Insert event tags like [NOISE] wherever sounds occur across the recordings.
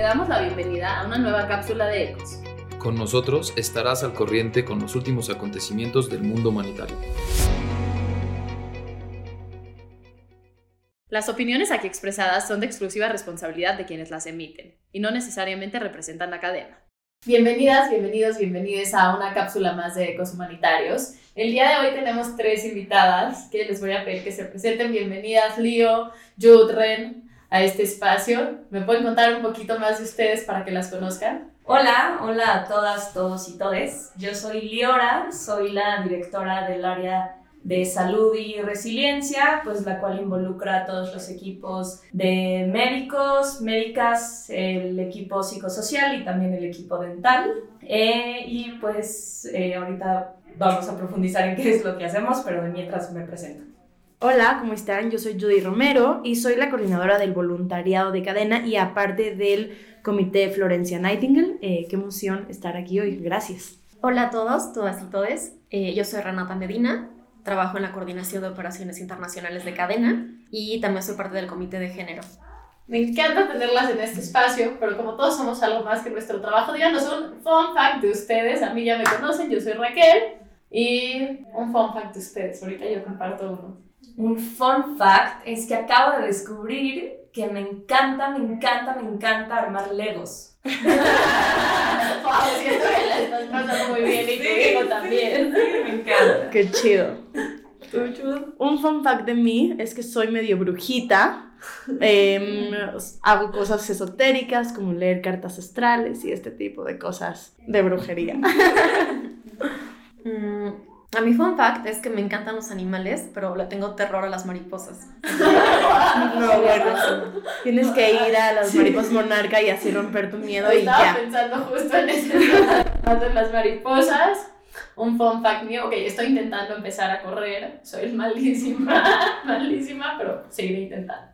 te damos la bienvenida a una nueva cápsula de Ecos. Con nosotros estarás al corriente con los últimos acontecimientos del mundo humanitario. Las opiniones aquí expresadas son de exclusiva responsabilidad de quienes las emiten y no necesariamente representan la cadena. Bienvenidas, bienvenidos, bienvenidos a una cápsula más de Ecos Humanitarios. El día de hoy tenemos tres invitadas que les voy a pedir que se presenten. Bienvenidas, Lío, Jude, Ren, a este espacio. ¿Me pueden contar un poquito más de ustedes para que las conozcan? Hola, hola a todas, todos y todes. Yo soy Liora, soy la directora del área de salud y resiliencia, pues la cual involucra a todos los equipos de médicos, médicas, el equipo psicosocial y también el equipo dental. Eh, y pues eh, ahorita vamos a profundizar en qué es lo que hacemos, pero de mientras me presento. Hola, ¿cómo están? Yo soy Judy Romero y soy la coordinadora del voluntariado de cadena y aparte del comité Florencia Nightingale. Eh, qué emoción estar aquí hoy. Gracias. Hola a todos, todas y todes. Eh, yo soy Renata Medina, trabajo en la coordinación de operaciones internacionales de cadena y también soy parte del comité de género. Me encanta tenerlas en este espacio, pero como todos somos algo más que nuestro trabajo, díganos un fun fact de ustedes. A mí ya me conocen, yo soy Raquel. Y un fun fact de ustedes. Ahorita yo comparto uno. Un fun fact es que acabo de descubrir que me encanta, me encanta, me encanta armar Legos. wow, siento que la estás pasando muy bien y sí, también. Sí, me encanta. Qué chido. Un fun fact de mí es que soy medio brujita. Em, hago cosas esotéricas como leer cartas astrales y este tipo de cosas de brujería. [LAUGHS] A mi fun fact es que me encantan los animales, pero le tengo terror a las mariposas. [LAUGHS] no, bueno, tienes que ir a las mariposas monarca y así romper tu miedo y Estaba ya. pensando justo en eso, de las mariposas. Un fun fact mío, ok, estoy intentando empezar a correr, soy malísima, [LAUGHS] malísima, pero seguiré intentando.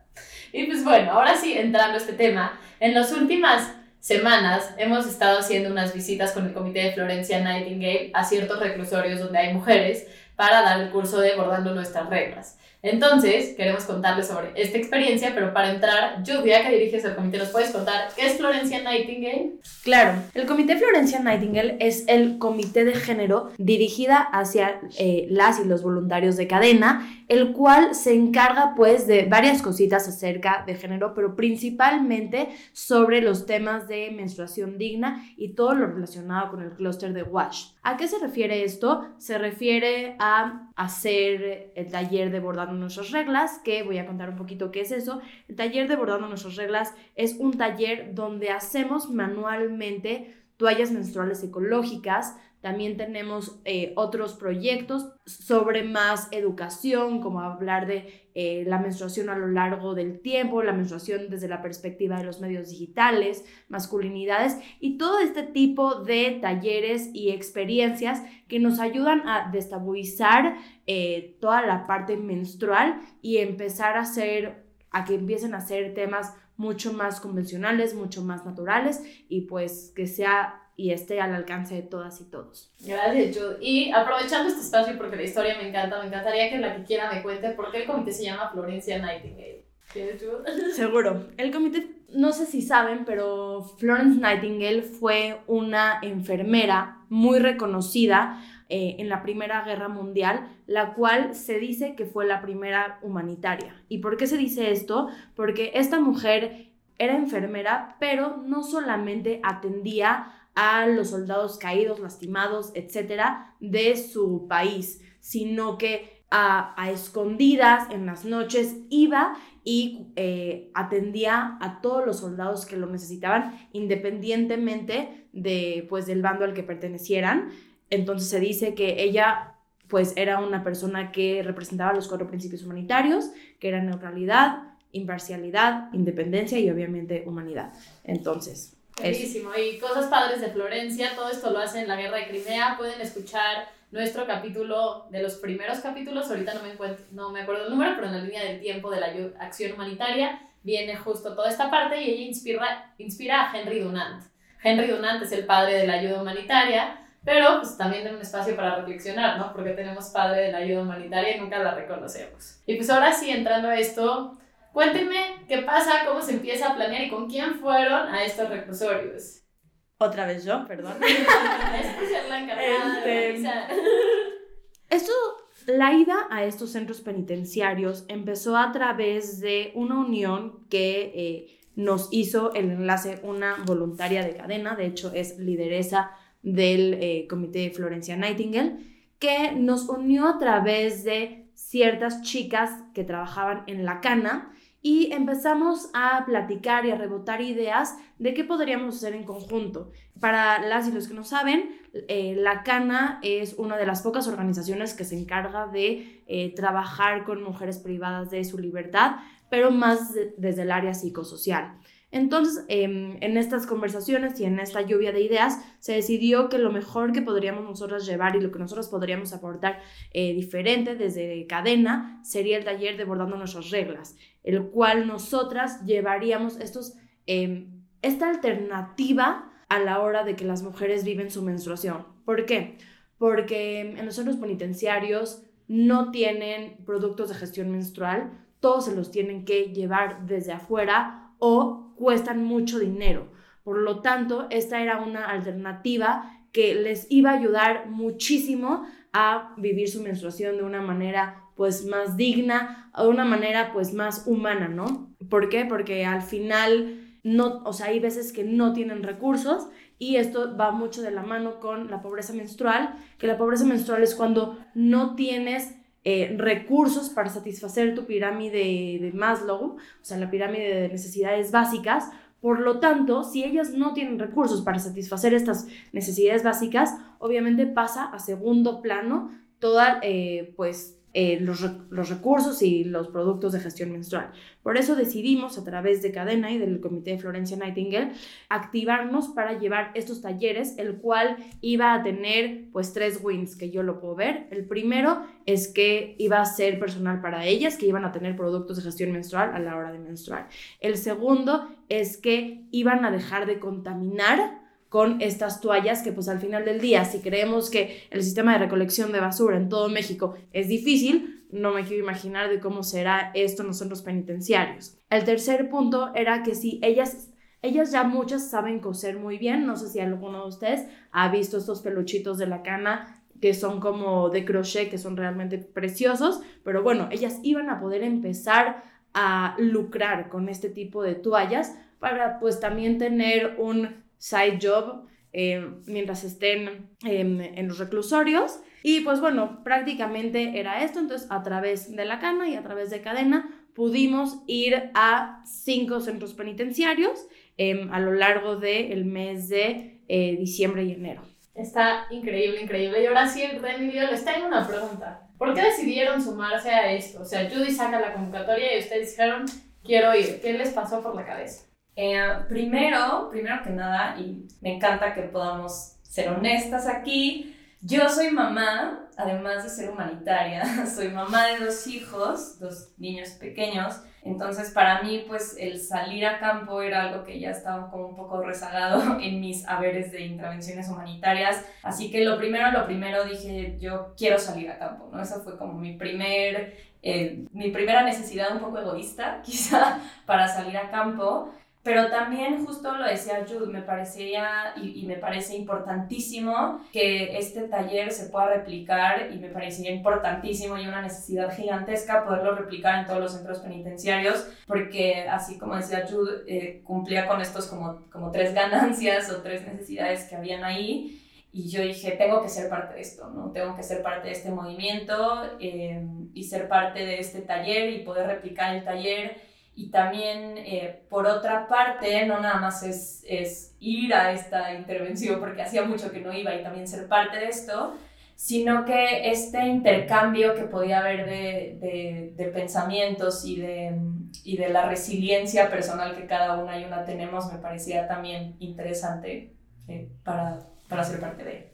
Y pues bueno, ahora sí, entrando a este tema, en las últimas semanas hemos estado haciendo unas visitas con el comité de Florencia Nightingale a ciertos reclusorios donde hay mujeres para dar el curso de Bordando nuestras reglas. Entonces, queremos contarles sobre esta experiencia, pero para entrar, Julia, que diriges el comité, ¿nos puedes contar qué es Florencia Nightingale? Claro, el Comité Florencia Nightingale es el comité de género dirigida hacia eh, las y los voluntarios de cadena, el cual se encarga pues de varias cositas acerca de género, pero principalmente sobre los temas de menstruación digna y todo lo relacionado con el clúster de WASH. ¿A qué se refiere esto? Se refiere a hacer el taller de bordando nuestras reglas, que voy a contar un poquito qué es eso. El taller de bordando nuestras reglas es un taller donde hacemos manualmente toallas menstruales ecológicas. También tenemos eh, otros proyectos sobre más educación, como hablar de eh, la menstruación a lo largo del tiempo, la menstruación desde la perspectiva de los medios digitales, masculinidades y todo este tipo de talleres y experiencias que nos ayudan a destabilizar eh, toda la parte menstrual y empezar a hacer, a que empiecen a ser temas mucho más convencionales, mucho más naturales y pues que sea y esté al alcance de todas y todos. Gracias, Jude. Y aprovechando este espacio porque la historia me encanta, me encantaría que la que quiera me cuente por qué el comité se llama Florencia Nightingale. ¿Quieres, Jude? [LAUGHS] Seguro. El comité, no sé si saben, pero Florence Nightingale fue una enfermera muy reconocida eh, en la Primera Guerra Mundial, la cual se dice que fue la primera humanitaria. ¿Y por qué se dice esto? Porque esta mujer era enfermera, pero no solamente atendía a los soldados caídos, lastimados, etcétera, de su país, sino que a, escondidas en las noches iba y eh, atendía a todos los soldados que lo necesitaban, independientemente de, pues, del bando al que pertenecieran. Entonces se dice que ella pues era una persona que representaba los cuatro principios humanitarios, que eran neutralidad, imparcialidad, independencia y obviamente humanidad. Entonces, Buenísimo. Y cosas padres de Florencia, todo esto lo hace en la guerra de Crimea. Pueden escuchar nuestro capítulo de los primeros capítulos, ahorita no me, encuentro, no me acuerdo el número, pero en la línea del tiempo de la acción humanitaria viene justo toda esta parte y ella inspira, inspira a Henry Dunant. Henry Dunant es el padre de la ayuda humanitaria, pero pues también tiene un espacio para reflexionar, ¿no? Porque tenemos padre de la ayuda humanitaria y nunca la reconocemos. Y pues ahora sí, entrando a esto, Cuéntenme qué pasa, cómo se empieza a planear y con quién fueron a estos reclusorios. Otra vez yo, perdón. [LAUGHS] de Este. Esto, la ida a estos centros penitenciarios empezó a través de una unión que eh, nos hizo el enlace una voluntaria de cadena, de hecho es lideresa del eh, comité Florencia Nightingale, que nos unió a través de ciertas chicas que trabajaban en la cana y empezamos a platicar y a rebotar ideas de qué podríamos hacer en conjunto. Para las y los que no saben, eh, la Cana es una de las pocas organizaciones que se encarga de eh, trabajar con mujeres privadas de su libertad, pero más de- desde el área psicosocial. Entonces, em, en estas conversaciones y en esta lluvia de ideas, se decidió que lo mejor que podríamos nosotras llevar y lo que nosotros podríamos aportar eh, diferente desde cadena sería el taller de bordando nuestras reglas, el cual nosotras llevaríamos estos, em, esta alternativa a la hora de que las mujeres viven su menstruación. ¿Por qué? Porque en los centros penitenciarios no tienen productos de gestión menstrual, todos se los tienen que llevar desde afuera o cuestan mucho dinero. Por lo tanto, esta era una alternativa que les iba a ayudar muchísimo a vivir su menstruación de una manera pues más digna, de una manera pues más humana, ¿no? ¿Por qué? Porque al final no, o sea, hay veces que no tienen recursos y esto va mucho de la mano con la pobreza menstrual, que la pobreza menstrual es cuando no tienes eh, recursos para satisfacer tu pirámide de Maslow, o sea, la pirámide de necesidades básicas. Por lo tanto, si ellas no tienen recursos para satisfacer estas necesidades básicas, obviamente pasa a segundo plano toda, eh, pues, eh, los, los recursos y los productos de gestión menstrual. Por eso decidimos, a través de Cadena y del Comité de Florencia Nightingale, activarnos para llevar estos talleres, el cual iba a tener pues tres wins que yo lo puedo ver. El primero es que iba a ser personal para ellas, que iban a tener productos de gestión menstrual a la hora de menstruar. El segundo es que iban a dejar de contaminar con estas toallas que pues al final del día, si creemos que el sistema de recolección de basura en todo México es difícil, no me quiero imaginar de cómo será esto en los centros penitenciarios. El tercer punto era que si ellas, ellas ya muchas saben coser muy bien, no sé si alguno de ustedes ha visto estos peluchitos de la cana que son como de crochet, que son realmente preciosos, pero bueno, ellas iban a poder empezar a lucrar con este tipo de toallas para pues también tener un side job eh, mientras estén em, en los reclusorios. Y pues bueno, prácticamente era esto, entonces a través de la cana y a través de cadena pudimos ir a cinco centros penitenciarios em, a lo largo del mes de eh, diciembre y enero. Está increíble, increíble. Y ahora sí, Ren y Leo, les tengo una pregunta. ¿Por qué decidieron sumarse a esto? O sea, Judy saca la convocatoria y ustedes dijeron, quiero ir. ¿Qué les pasó por la cabeza? Eh, primero, primero que nada, y me encanta que podamos ser honestas aquí, yo soy mamá, además de ser humanitaria, [LAUGHS] soy mamá de dos hijos, dos niños pequeños, entonces para mí pues el salir a campo era algo que ya estaba como un poco rezagado [LAUGHS] en mis haberes de intervenciones humanitarias, así que lo primero, lo primero dije yo quiero salir a campo, ¿no? Esa fue como mi primer, eh, mi primera necesidad un poco egoísta [LAUGHS] quizá para salir a campo. Pero también, justo lo decía Jude, me parecía y, y, me parece importantísimo que este taller se pueda replicar y me parecía importantísimo y una necesidad gigantesca poderlo replicar en todos los centros penitenciarios, porque así como decía Jude, eh, cumplía con estos como, como tres ganancias o tres necesidades que habían ahí. Y yo dije, tengo que ser parte de esto, ¿no? Tengo que ser parte de este movimiento eh, y ser parte de este taller y poder replicar el taller y también, eh, por otra parte, no nada más es, es, ir a esta intervención, porque hacía mucho que no iba y también ser parte de esto, sino que este intercambio que podía haber de, de, de pensamientos y de, y de la resiliencia personal que cada una y una tenemos me parecía también interesante eh, para, para ser parte de él.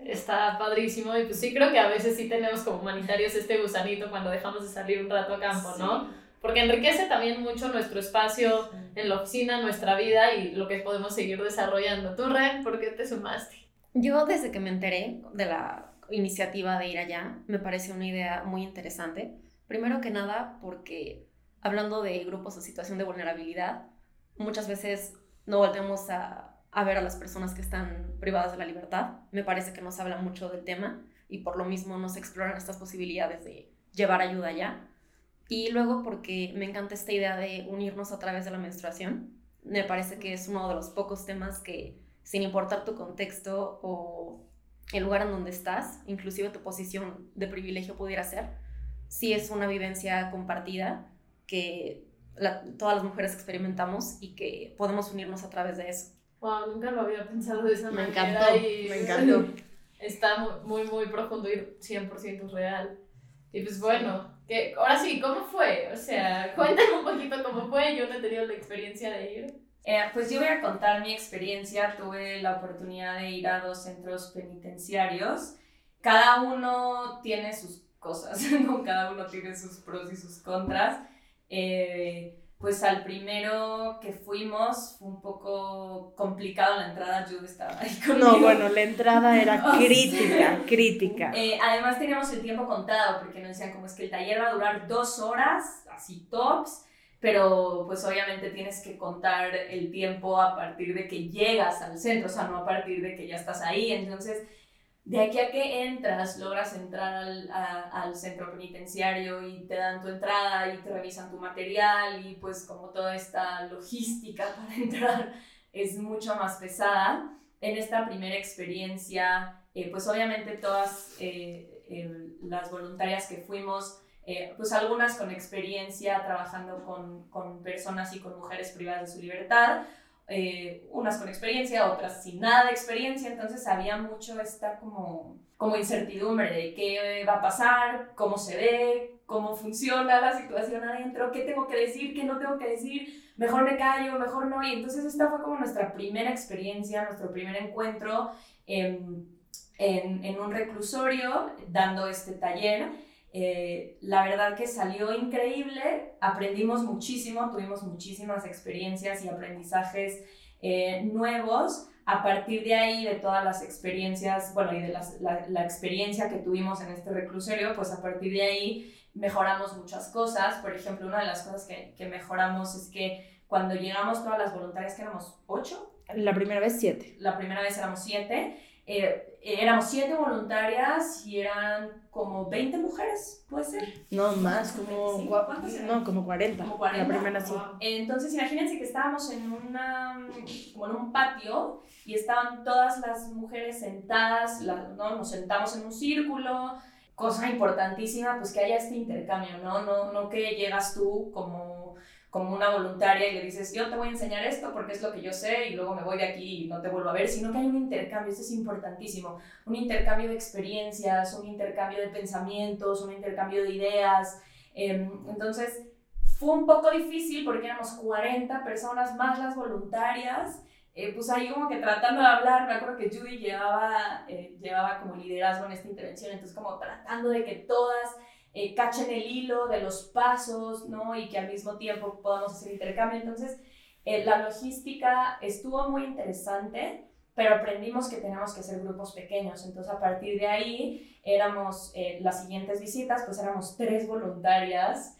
Está padrísimo y pues sí creo que a veces sí tenemos como humanitarios este gusanito cuando dejamos de salir un rato a campo, ¿no? Porque enriquece también mucho nuestro espacio en la oficina, nuestra vida y lo que podemos seguir desarrollando. ¿Tú, Ren, por qué te sumaste? Yo desde que me enteré de la iniciativa de ir allá, me pareció una idea muy interesante. Primero que nada, porque hablando de grupos en situación de vulnerabilidad, muchas veces no volvemos a, a ver a las personas que están privadas de la libertad. Me parece que nos habla mucho del tema y por lo mismo nos exploran estas posibilidades de llevar ayuda allá. Y luego porque me encanta esta idea de unirnos a través de la menstruación. Me parece que es uno de los pocos temas que, sin importar tu contexto o el lugar en donde estás, inclusive tu posición de privilegio pudiera ser, sí es una vivencia compartida que todas las mujeres experimentamos y que podemos unirnos a través de eso. Wow, nunca lo había pensado de esa me manera. Encantó, y me encantó. [LAUGHS] Está muy, muy profundo y 100% real. Y pues bueno, que, ahora sí, ¿cómo fue? O sea, [LAUGHS] cuéntame un poquito cómo fue. Yo no he tenido la experiencia de ir. Eh, pues yo voy a contar mi experiencia. Tuve la oportunidad de ir a dos centros penitenciarios. Cada uno tiene sus cosas, [LAUGHS] ¿no? cada uno tiene sus pros y sus contras. Eh, pues al primero que fuimos fue un poco complicado la entrada, yo estaba ahí conmigo. No, bueno, la entrada era [LAUGHS] crítica, crítica. Eh, además teníamos el tiempo contado porque nos decían como es que el taller va a durar dos horas, así tops, pero pues obviamente tienes que contar el tiempo a partir de que llegas al centro, o sea, no a partir de que ya estás ahí, entonces de aquí a que entras, logras entrar al, al, centro penitenciario y te dan tu entrada y te revisan tu material y pues como toda esta logística [LAUGHS] para entrar es mucho más pesada. En esta primera experiencia, eh, pues obviamente todas eh, eh, las voluntarias que fuimos, pues algunas con experiencia trabajando con, con personas y con mujeres privadas de su libertad, eh, unas con experiencia, otras sin nada de experiencia, entonces había mucho esta como, como incertidumbre de qué va a pasar, cómo se ve, cómo funciona la situación adentro, qué tengo que decir, qué no tengo que decir, mejor me callo, mejor no, y entonces esta fue como nuestra primera experiencia, nuestro primer encuentro en, en, en un reclusorio dando este taller. Eh, la verdad que salió increíble, aprendimos muchísimo, tuvimos muchísimas experiencias y aprendizajes eh, nuevos. A partir de ahí, de todas las experiencias, bueno, y de la, la, experiencia que tuvimos en este reclusorio, pues a partir de ahí mejoramos muchas cosas. Por ejemplo, una de las cosas que, que mejoramos es que cuando llegamos todas las voluntarias, que éramos ocho. La primera vez siete. La primera vez éramos siete eh, éramos siete voluntarias y eran como 20 mujeres, ¿puede ser? No, más, como, no, como 40. Como 40. La primera sí. Entonces, imagínense que estábamos en, una, como en un patio y estaban todas las mujeres sentadas, ¿no? nos sentamos en un círculo, cosa importantísima, pues que haya este intercambio, ¿no? No, no que llegas tú como como una voluntaria y le dices, yo te voy a enseñar esto porque es lo que yo sé y luego me voy de aquí y no te vuelvo a ver, sino que hay un intercambio, eso es importantísimo, un intercambio de experiencias, un intercambio de pensamientos, un intercambio de ideas. Em, entonces, fue un poco difícil porque éramos 40 personas más las voluntarias. Eh, pues ahí como que tratando de hablar, me acuerdo que Judy llevaba, eh, llevaba como liderazgo en esta intervención, entonces como tratando de que todas eh, cachen el hilo de los pasos, ¿no? Y que al mismo tiempo podamos hacer intercambio. Entonces, eh, la logística estuvo muy interesante, pero aprendimos que tenemos que hacer grupos pequeños. Entonces, a partir de ahí, éramos, eh, las siguientes visitas, pues éramos tres voluntarias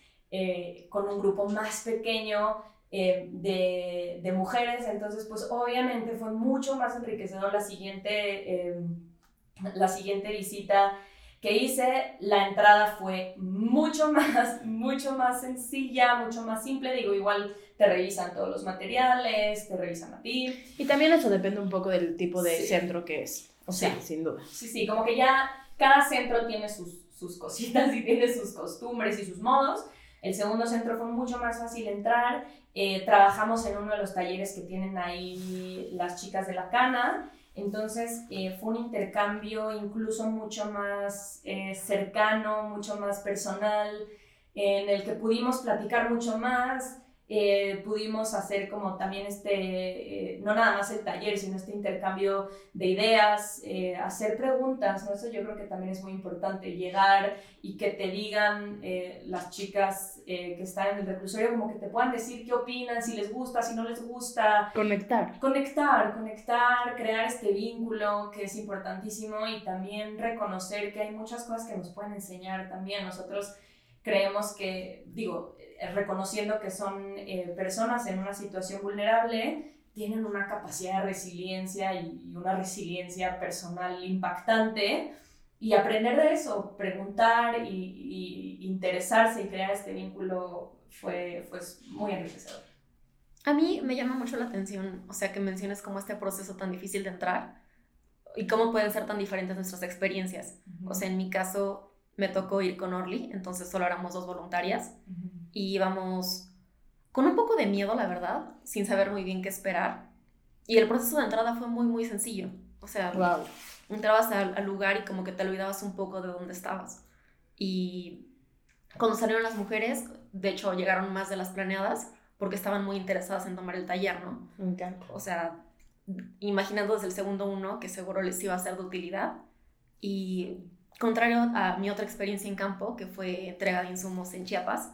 con un grupo más pequeño de, de, mujeres. Entonces, pues obviamente fue mucho más enriquecedor la siguiente, la siguiente visita que hice, la entrada fue mucho [LAUGHS] más, mucho más sencilla, mucho más simple. Digo, igual te revisan todos los materiales, te revisan a ti. Y también eso depende un poco del tipo de centro que es. O sea, sin duda. Sí, sí, como que ya cada centro tiene sus, sus cositas y tiene sus costumbres y sus modos. El segundo centro fue mucho más fácil entrar. Eh, trabajamos en uno de los talleres que tienen ahí las chicas de la cana entonces eh, fue un intercambio incluso mucho más eh, cercano, mucho más personal, en el que pudimos platicar mucho más, eh, pudimos hacer como también este, no nada más el taller, sino este intercambio de ideas, hacer preguntas, ¿no? Eso yo creo que también es muy importante, llegar y que te digan las chicas que están en el reclusorio, como que te puedan decir qué opinan, si les gusta, si no les gusta. Conectar. Conectar, conectar, crear este vínculo que es importantísimo y también reconocer que hay muchas cosas que nos pueden enseñar también. Nosotros creemos que, digo, eh, reconociendo que son eh, personas en una situación vulnerable, tienen una capacidad de resiliencia y, una resiliencia personal impactante. Y aprender de eso, preguntar y, interesarse y crear este vínculo fue, fue muy enriquecedor. A mí me llama mucho la atención, o sea, que menciones como este proceso tan difícil de entrar y cómo pueden ser tan diferentes nuestras experiencias. O sea, en mi caso me tocó ir con Orly, entonces solo éramos dos voluntarias y íbamos con un poco de miedo, la verdad, sin saber muy bien qué esperar. Y el proceso de entrada fue muy, muy sencillo. O sea, wow. entrabas al, al lugar y como que te olvidabas un poco de dónde estabas. Y cuando salieron las mujeres, de hecho llegaron más de las planeadas, porque estaban muy interesadas en tomar el taller, ¿no? Encanta. O sea, imaginando desde el segundo uno que seguro les iba a ser de utilidad. Y contrario a mi otra experiencia en campo, que fue entrega de insumos en Chiapas,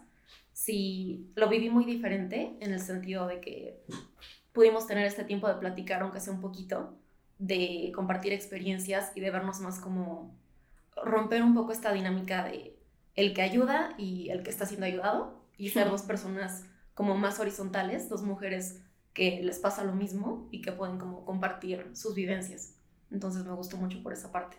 sí lo viví muy diferente en el sentido de que pudimos tener este tiempo de platicar, aunque sea un poquito, de compartir experiencias y de vernos más como romper un poco esta dinámica de el que ayuda y el que está siendo ayudado y ser dos personas como más horizontales, dos mujeres que les pasa lo mismo y que pueden como compartir sus vivencias. Entonces me gustó mucho por esa parte.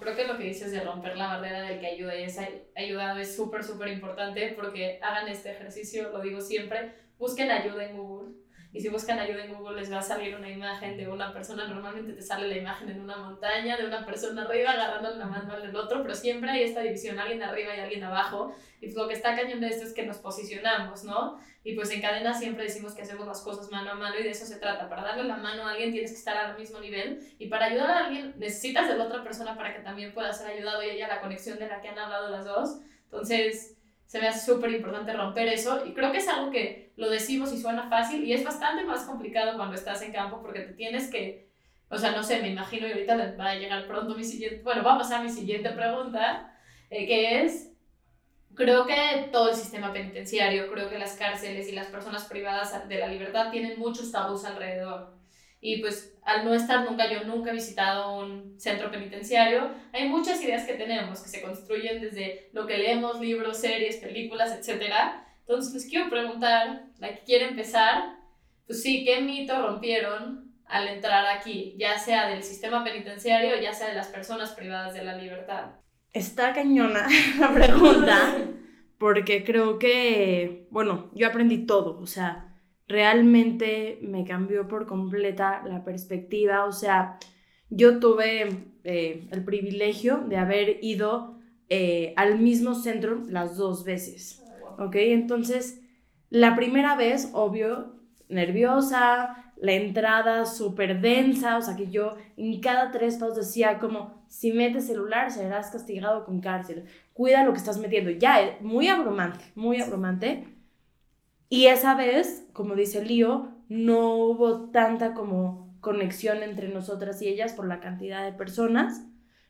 Creo que lo que dices de romper la barrera del que ayuda y es ayudado es súper, súper importante porque hagan este ejercicio, lo digo siempre, busquen ayuda en Google y si buscan ayuda en Google les va a salir una imagen de una persona, normalmente te sale la imagen en una montaña, de una persona arriba agarrando la mano al otro, pero siempre hay esta división, alguien arriba y alguien abajo. Y lo que está cañón de esto es que nos posicionamos, ¿no? Y pues en cadena siempre decimos que hacemos las cosas mano a mano y de eso se trata. Para darle la mano a alguien tienes que estar al mismo nivel y para ayudar a alguien necesitas de la otra persona para que también pueda ser ayudado y haya la conexión de la que han hablado las dos. Entonces, se me hace súper importante romper eso y creo que es algo que lo decimos y suena fácil y es bastante más complicado cuando estás en campo porque te tienes que, o sea, no sé, me imagino y ahorita va a llegar pronto mi siguiente, bueno, va a pasar mi siguiente pregunta, eh, que es, creo que todo el sistema penitenciario, creo que las cárceles y las personas privadas de la libertad tienen muchos tabús alrededor. Y pues al no estar nunca, yo nunca he visitado un centro penitenciario, hay muchas ideas que tenemos que se construyen desde lo que leemos, libros, series, películas, etc. Entonces les quiero preguntar, la que quiere empezar, pues sí, ¿qué mito rompieron al entrar aquí, ya sea del sistema penitenciario, ya sea de las personas privadas de la libertad? Está cañona [LAUGHS] la pregunta, [LAUGHS] porque creo que, bueno, yo aprendí todo, o sea, realmente me cambió por completa la perspectiva. O sea, yo tuve eh, el privilegio de haber ido eh, al mismo centro las dos veces. ¿Ok? Entonces, la primera vez, obvio, nerviosa, la entrada súper densa, o sea que yo en cada tres pasos decía como, si metes celular serás castigado con cárcel, cuida lo que estás metiendo, ya, eh, muy abrumante, muy abrumante. Y esa vez, como dice Lío, no hubo tanta como conexión entre nosotras y ellas por la cantidad de personas,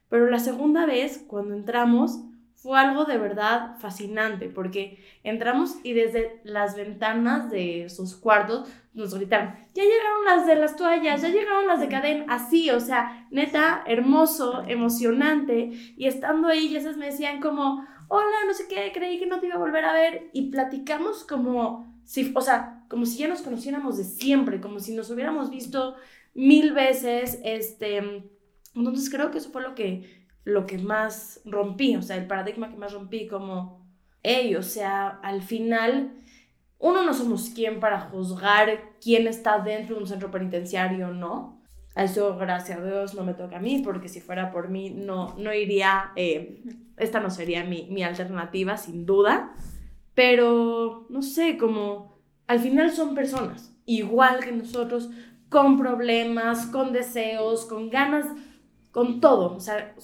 pero la segunda vez, cuando entramos, fue algo de verdad fascinante, porque entramos y desde las ventanas de sus cuartos nos gritaron, ya llegaron las de las toallas, ya llegaron las de cadena, así, o sea, neta, hermoso, emocionante, y estando ahí, ya me decían como, hola, no sé qué, creí que no te iba a volver a ver y platicamos como si, o sea, como si ya nos conociéramos de siempre, como si nos hubiéramos visto mil veces, este, entonces creo que eso fue lo que, lo que más rompí, o sea, el paradigma que más rompí, como, hey, o sea, al final, uno no somos quien para juzgar quién está dentro de un centro penitenciario, ¿no? Eso, gracias a Dios, no me toca a mí, porque si fuera por mí, no, no iría, eh, esta no sería mi, mi alternativa, sin duda. Pero, no sé, como al final son personas, igual que nosotros, con problemas, con deseos, con ganas, con todo. O sea,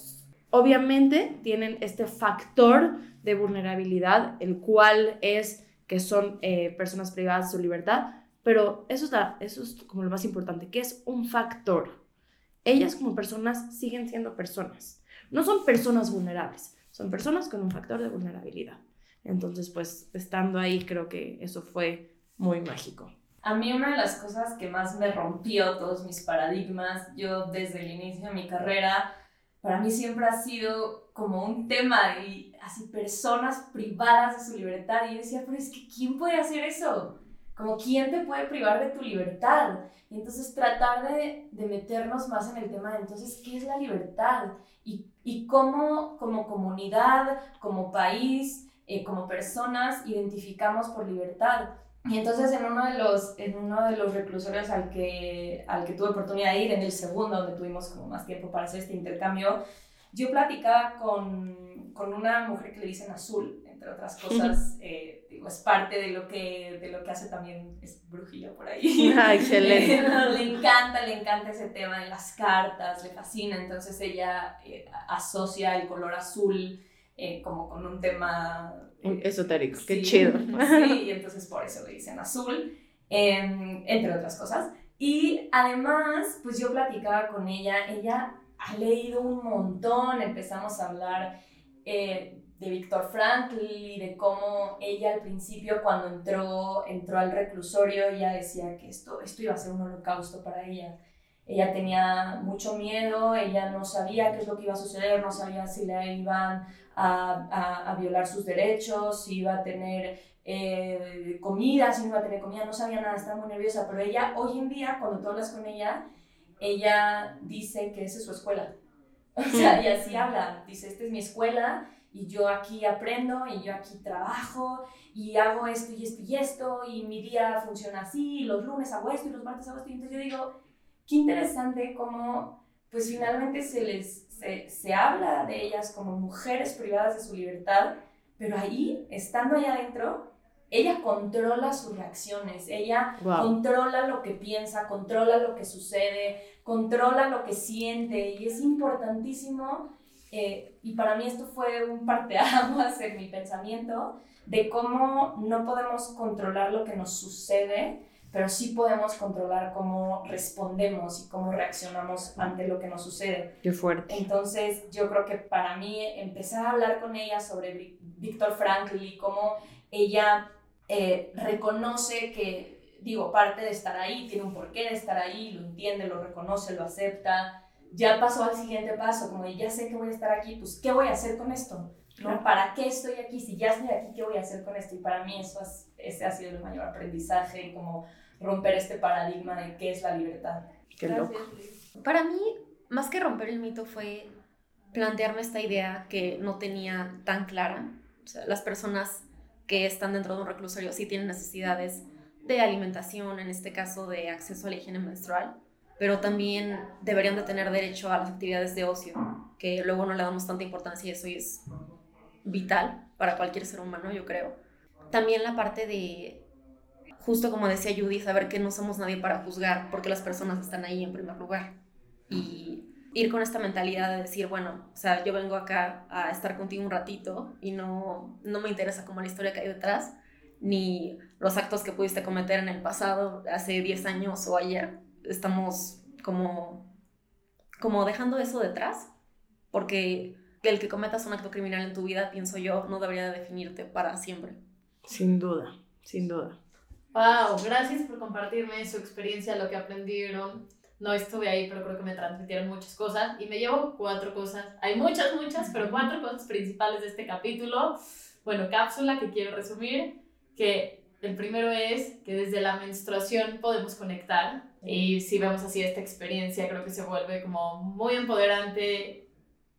obviamente tienen este factor de vulnerabilidad, el cual es que son eh, personas privadas de su libertad, pero eso, es como lo más importante, que es un factor. Ellas como personas siguen siendo personas. No son personas vulnerables, son personas con un factor de vulnerabilidad. Entonces, pues, estando ahí, creo que eso fue muy mágico. A mí una de las cosas que más me rompió todos mis paradigmas, yo desde el inicio de mi carrera, para mí siempre ha sido como un tema y así personas privadas de su libertad. Y yo decía, pero es que ¿quién puede hacer eso? Como quién te puede privar de tu libertad. Y entonces tratar de, de meternos más en el tema de entonces, ¿qué es la libertad? Y, y cómo como comunidad, como país, eh, como personas identificamos por libertad. Y entonces en uno de los, en uno de los reclusorios al que, al que tuve oportunidad de ir, en el segundo, donde tuvimos como más tiempo para hacer este intercambio, yo platicaba con, con una mujer que le dicen azul, entre otras cosas, eh, digo, es parte de lo, que, de lo que hace también, es brujilla por ahí. Ah, excelente. [LAUGHS] le encanta, le encanta ese tema de las cartas, le fascina, entonces ella eh, asocia el color azul eh, como con un tema... Esotérico, qué chido. [LAUGHS] Sí, y entonces por eso le dicen azul, em, entre otras cosas. Y además, pues yo platicaba con ella, ella ha leído un montón, empezamos a hablar eh, de Víctor Frankl y de cómo ella al principio cuando entró, entró al reclusorio, ella decía que esto, esto iba a ser un holocausto para ella. Ella tenía mucho miedo, ella no sabía qué es lo que iba a suceder, no sabía si le iban a, a, a violar sus derechos, si iba a tener eh, comida, si no iba a tener comida, no sabía nada, estaba muy nerviosa, pero ella hoy en día, cuando tú hablas con ella, ella dice que esa es su escuela. [LAUGHS] O sea, y así habla, dice, esta es mi escuela y yo aquí aprendo y yo aquí trabajo y hago esto y esto y esto y mi día funciona así y los lunes hago esto y los martes hago esto y entonces yo digo, qué interesante cómo pues finalmente se les se, se habla de ellas como mujeres privadas de su libertad, pero ahí, estando allá adentro, ella controla sus reacciones, ella Wow. controla lo que piensa, controla lo que sucede, controla lo que siente y es importantísimo, eh, y para mí esto fue un parteaguas en mi pensamiento, de cómo no podemos controlar lo que nos sucede, pero sí podemos controlar cómo respondemos y cómo reaccionamos ante lo que nos sucede. Qué fuerte. Entonces, yo creo que para mí empezar a hablar con ella sobre Ví- Víctor Frankl y cómo ella eh, reconoce que, digo, parte de estar ahí, tiene un porqué de estar ahí, lo entiende, lo reconoce, lo acepta. Ya pasó al siguiente paso, como ya sé que voy a estar aquí, pues, ¿qué voy a hacer con esto? ¿No? ¿Para qué estoy aquí? Si ya estoy aquí, ¿qué voy a hacer con esto? Y para mí eso es, ese ha sido el mayor aprendizaje, como romper este paradigma de qué es la libertad. Qué loco. Para mí, más que romper el mito fue plantearme esta idea que no tenía tan clara. O sea, las personas que están dentro de un reclusorio sí tienen necesidades de alimentación, en este caso de acceso a la higiene menstrual, pero también deberían de tener derecho a las actividades de ocio, que luego no le damos tanta importancia y eso es vital para cualquier ser humano, yo creo. También la parte de, justo como decía Judy, saber que no somos nadie para juzgar, porque las personas están ahí en primer lugar. Y ir con esta mentalidad de decir, bueno, o sea, yo vengo acá a estar contigo un ratito y no, no me interesa como la historia que hay detrás, ni los actos que pudiste cometer en el pasado, hace 10 años o ayer. Estamos como, como dejando eso detrás, porque el que cometas un acto criminal en tu vida, pienso yo, no debería de definirte para siempre. Sin duda, sin duda. Wow, gracias por compartirme su experiencia, lo que aprendieron. No estuve ahí, pero creo que me transmitieron muchas cosas y me llevo cuatro cosas. Hay muchas, muchas, pero cuatro cosas principales de este capítulo. Bueno, cápsula que quiero resumir, que el primero es que desde la menstruación podemos conectar y si vemos así esta experiencia, creo que se vuelve como muy empoderante,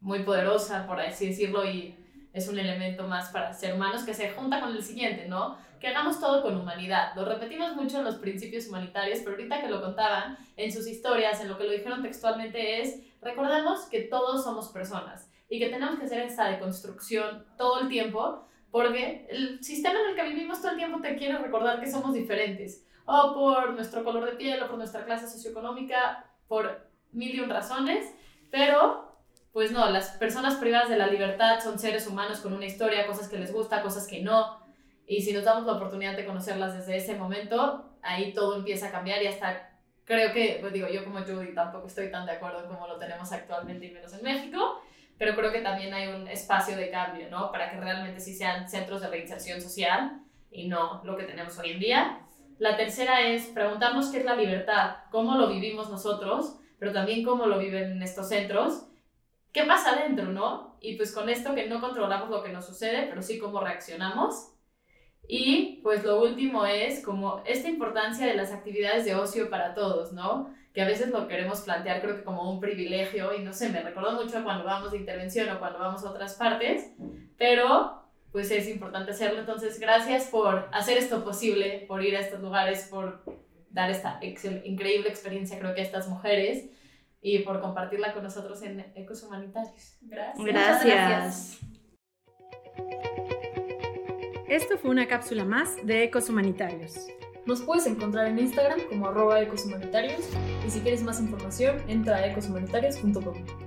muy poderosa, por así decirlo, y es un elemento más para ser humanos que se junta con el siguiente, ¿no? que hagamos todo con humanidad. Lo repetimos mucho en los principios humanitarios, pero ahorita que lo contaban en sus historias, en lo que lo dijeron textualmente es, recordemos que todos somos personas y que tenemos que hacer esta deconstrucción todo el tiempo, porque el sistema en el que vivimos todo el tiempo te quiere recordar que somos diferentes, o por nuestro color de piel, o por nuestra clase socioeconómica, por mil y un razones, pero pues no, las personas privadas de la libertad son seres humanos con una historia, cosas que les gusta, cosas que no, y si nos damos la oportunidad de conocerlas desde ese momento, ahí todo empieza a cambiar y hasta creo que, pues digo, yo como Judy tampoco estoy tan de acuerdo en cómo lo tenemos actualmente y menos en México, pero creo que también hay un espacio de cambio, ¿no? Para que realmente sí sean centros de reinserción social y no lo que tenemos hoy en día. La tercera es preguntarnos qué es la libertad, cómo lo vivimos nosotros, pero también cómo lo viven estos centros qué pasa adentro, ¿no? Y pues con esto que no controlamos lo que nos sucede, pero sí cómo reaccionamos. Y pues lo último es como esta importancia de las actividades de ocio para todos, ¿no? Que a veces lo queremos plantear creo que como un privilegio y no sé, me recuerdo mucho cuando vamos de intervención o cuando vamos a otras partes, pero pues es importante hacerlo. Entonces, gracias por hacer esto posible, por ir a estos lugares, por dar esta increíble experiencia creo que a estas mujeres y por compartirla con nosotros en Ecos Humanitarios. Gracias. Gracias. Esto fue una cápsula más de Ecos Humanitarios. Nos puedes encontrar en Instagram como arroba ecoshumanitarios y si quieres más información entra a ecoshumanitarios.com.